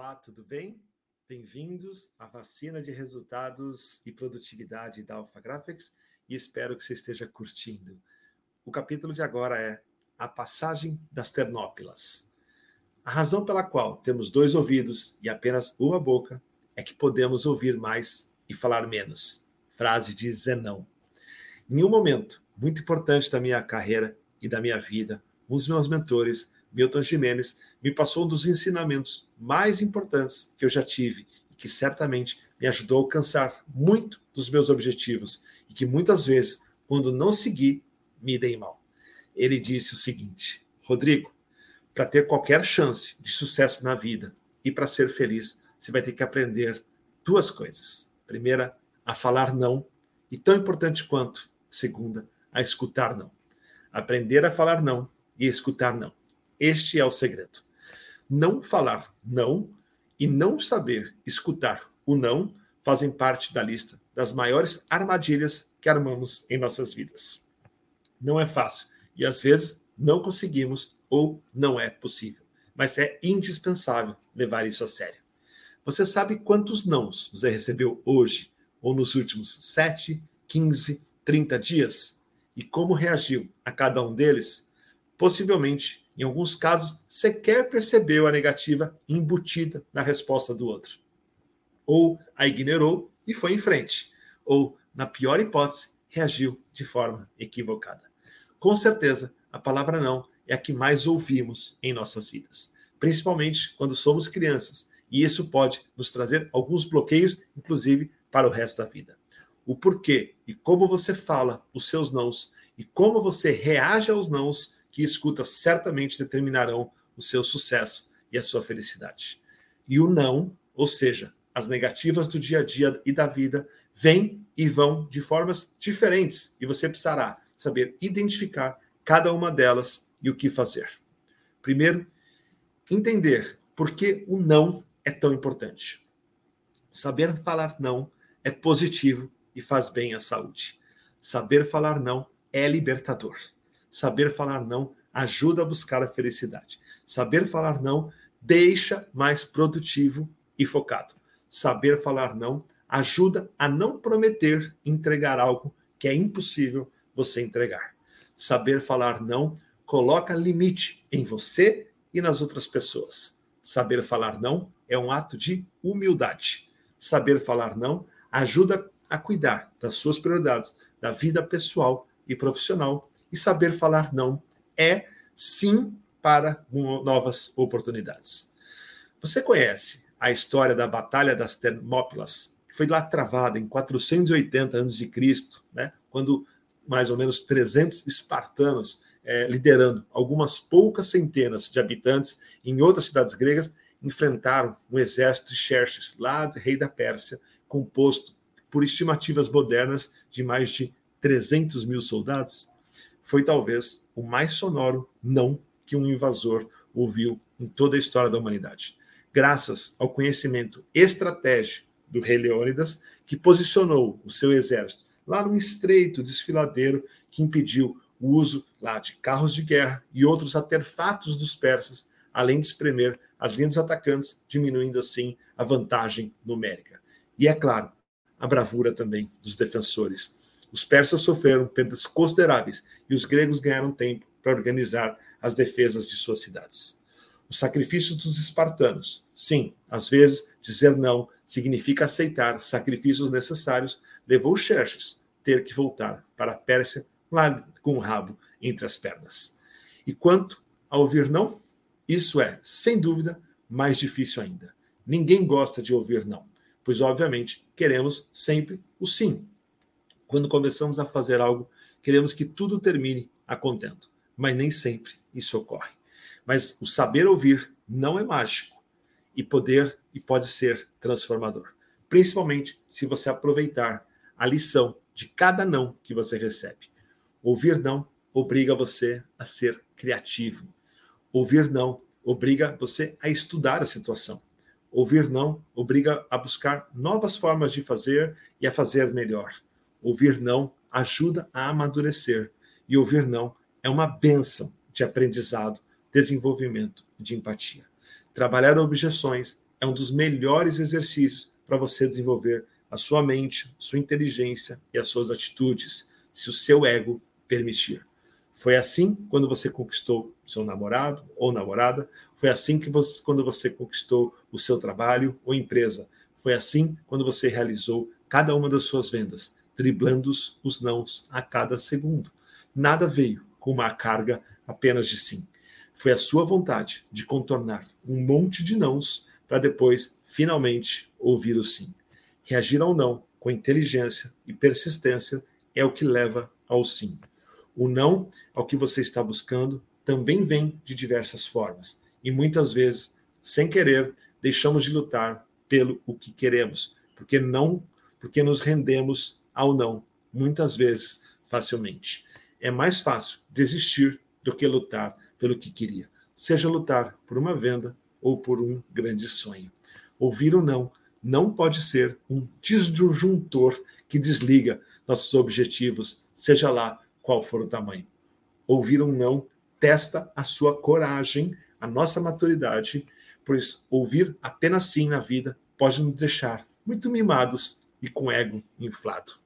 Olá, tudo bem? Bem-vindos à vacina de resultados e produtividade da Alpha Graphics e espero que você esteja curtindo. O capítulo de agora é a passagem das Ternópilas. A razão pela qual temos dois ouvidos e apenas uma boca é que podemos ouvir mais e falar menos. Frase de Zenão. Em um momento muito importante da minha carreira e da minha vida, um dos meus mentores Milton Jimenez, me passou um dos ensinamentos mais importantes que eu já tive e que certamente me ajudou a alcançar muito dos meus objetivos e que muitas vezes, quando não segui, me dei mal. Ele disse o seguinte: Rodrigo, para ter qualquer chance de sucesso na vida e para ser feliz, você vai ter que aprender duas coisas. Primeira, a falar não, e tão importante quanto, segunda, a escutar não. Aprender a falar não e escutar não. Este é o segredo. Não falar não e não saber escutar o não fazem parte da lista das maiores armadilhas que armamos em nossas vidas. Não é fácil e às vezes não conseguimos ou não é possível, mas é indispensável levar isso a sério. Você sabe quantos nãos você recebeu hoje ou nos últimos 7, 15, 30 dias? E como reagiu a cada um deles? Possivelmente em alguns casos, sequer percebeu a negativa embutida na resposta do outro. Ou a ignorou e foi em frente. Ou, na pior hipótese, reagiu de forma equivocada. Com certeza, a palavra não é a que mais ouvimos em nossas vidas, principalmente quando somos crianças, e isso pode nos trazer alguns bloqueios, inclusive para o resto da vida. O porquê e como você fala os seus nãos e como você reage aos nãos que escuta certamente determinarão o seu sucesso e a sua felicidade. E o não, ou seja, as negativas do dia a dia e da vida, vêm e vão de formas diferentes e você precisará saber identificar cada uma delas e o que fazer. Primeiro, entender por que o não é tão importante. Saber falar não é positivo e faz bem à saúde. Saber falar não é libertador. Saber falar não ajuda a buscar a felicidade. Saber falar não deixa mais produtivo e focado. Saber falar não ajuda a não prometer entregar algo que é impossível você entregar. Saber falar não coloca limite em você e nas outras pessoas. Saber falar não é um ato de humildade. Saber falar não ajuda a cuidar das suas prioridades, da vida pessoal e profissional e saber falar não é sim para novas oportunidades. Você conhece a história da Batalha das Termópilas, que foi lá travada em 480 a.C., né, quando mais ou menos 300 espartanos, é, liderando algumas poucas centenas de habitantes em outras cidades gregas, enfrentaram um exército de Xerxes, lá do rei da Pérsia, composto por estimativas modernas de mais de 300 mil soldados foi talvez o mais sonoro não que um invasor ouviu em toda a história da humanidade. Graças ao conhecimento estratégico do rei Leônidas, que posicionou o seu exército lá num estreito desfiladeiro que impediu o uso lá de carros de guerra e outros artefatos dos persas, além de espremer as linhas atacantes, diminuindo assim a vantagem numérica. E é claro, a bravura também dos defensores os persas sofreram perdas consideráveis e os gregos ganharam tempo para organizar as defesas de suas cidades. O sacrifício dos espartanos. Sim, às vezes dizer não significa aceitar sacrifícios necessários, levou Xerxes ter que voltar para a Pérsia lá com o rabo entre as pernas. E quanto a ouvir não, isso é, sem dúvida, mais difícil ainda. Ninguém gosta de ouvir não, pois obviamente queremos sempre o sim, quando começamos a fazer algo, queremos que tudo termine a contento, mas nem sempre isso ocorre. Mas o saber ouvir não é mágico e poder e pode ser transformador, principalmente se você aproveitar a lição de cada não que você recebe. Ouvir não obriga você a ser criativo. Ouvir não obriga você a estudar a situação. Ouvir não obriga a buscar novas formas de fazer e a fazer melhor. Ouvir não ajuda a amadurecer. E ouvir não é uma benção de aprendizado, desenvolvimento de empatia. Trabalhar objeções é um dos melhores exercícios para você desenvolver a sua mente, sua inteligência e as suas atitudes, se o seu ego permitir. Foi assim quando você conquistou seu namorado ou namorada, foi assim que você, quando você conquistou o seu trabalho ou empresa, foi assim quando você realizou cada uma das suas vendas, driblando os nãos a cada segundo. Nada veio com uma carga apenas de sim. Foi a sua vontade de contornar um monte de nãos para depois, finalmente, ouvir o sim. Reagir ao não com inteligência e persistência é o que leva ao sim. O não ao que você está buscando também vem de diversas formas e muitas vezes, sem querer, deixamos de lutar pelo o que queremos, porque não, porque nos rendemos ao não, muitas vezes facilmente. É mais fácil desistir do que lutar pelo que queria, seja lutar por uma venda ou por um grande sonho. Ouvir o não não pode ser um disjuntor que desliga nossos objetivos, seja lá qual for o tamanho. Ouvir um não testa a sua coragem, a nossa maturidade, pois ouvir apenas sim na vida pode nos deixar muito mimados e com ego inflado.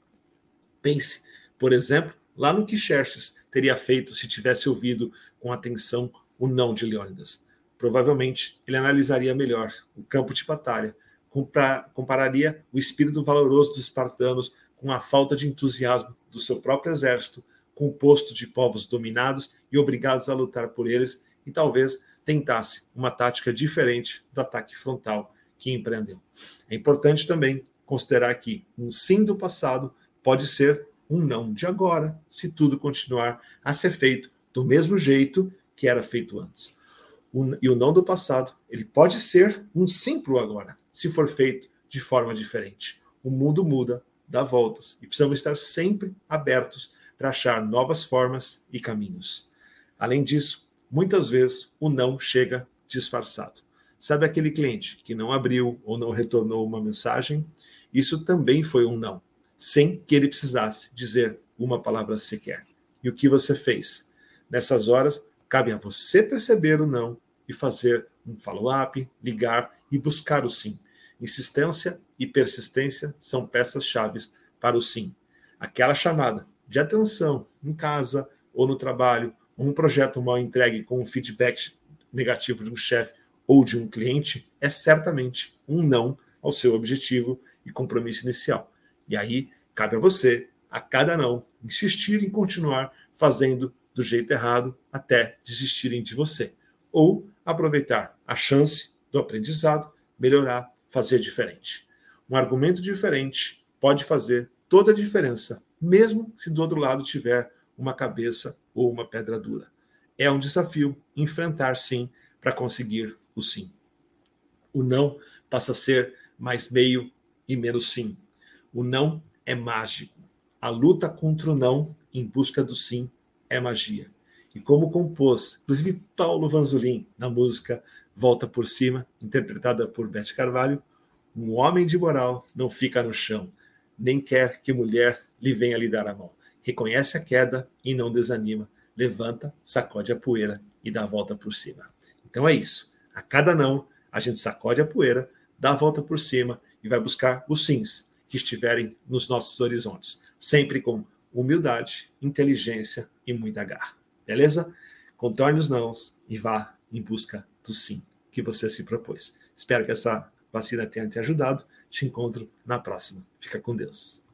Pense, por exemplo, lá no que Xerxes teria feito se tivesse ouvido com atenção o não de Leônidas. Provavelmente ele analisaria melhor o campo de batalha, compararia o espírito valoroso dos espartanos com a falta de entusiasmo do seu próprio exército, composto de povos dominados e obrigados a lutar por eles, e talvez tentasse uma tática diferente do ataque frontal que empreendeu. É importante também considerar que um sim do passado pode ser um não de agora, se tudo continuar a ser feito do mesmo jeito que era feito antes. E o não do passado, ele pode ser um sim para o agora, se for feito de forma diferente. O mundo muda, dá voltas, e precisamos estar sempre abertos para achar novas formas e caminhos. Além disso, muitas vezes o não chega disfarçado. Sabe aquele cliente que não abriu ou não retornou uma mensagem? Isso também foi um não sem que ele precisasse dizer uma palavra sequer. E o que você fez? Nessas horas, cabe a você perceber o não e fazer um follow-up, ligar e buscar o sim. Insistência e persistência são peças-chave para o sim. Aquela chamada de atenção em casa ou no trabalho, um projeto mal entregue com um feedback negativo de um chefe ou de um cliente é certamente um não ao seu objetivo e compromisso inicial. E aí cabe a você, a cada não, insistir em continuar fazendo do jeito errado até desistirem de você. Ou aproveitar a chance do aprendizado, melhorar, fazer diferente. Um argumento diferente pode fazer toda a diferença, mesmo se do outro lado tiver uma cabeça ou uma pedra dura. É um desafio enfrentar sim para conseguir o sim. O não passa a ser mais meio e menos sim. O não é mágico. A luta contra o não em busca do sim é magia. E como compôs, inclusive Paulo Vanzolin, na música Volta por Cima, interpretada por Beth Carvalho, um homem de moral não fica no chão, nem quer que mulher lhe venha lhe dar a mão. Reconhece a queda e não desanima. Levanta, sacode a poeira e dá a volta por cima. Então é isso. A cada não, a gente sacode a poeira, dá a volta por cima e vai buscar os sims que estiverem nos nossos horizontes, sempre com humildade, inteligência e muita garra. Beleza? Contorne os nãos e vá em busca do sim que você se propôs. Espero que essa vacina tenha te ajudado. Te encontro na próxima. Fica com Deus.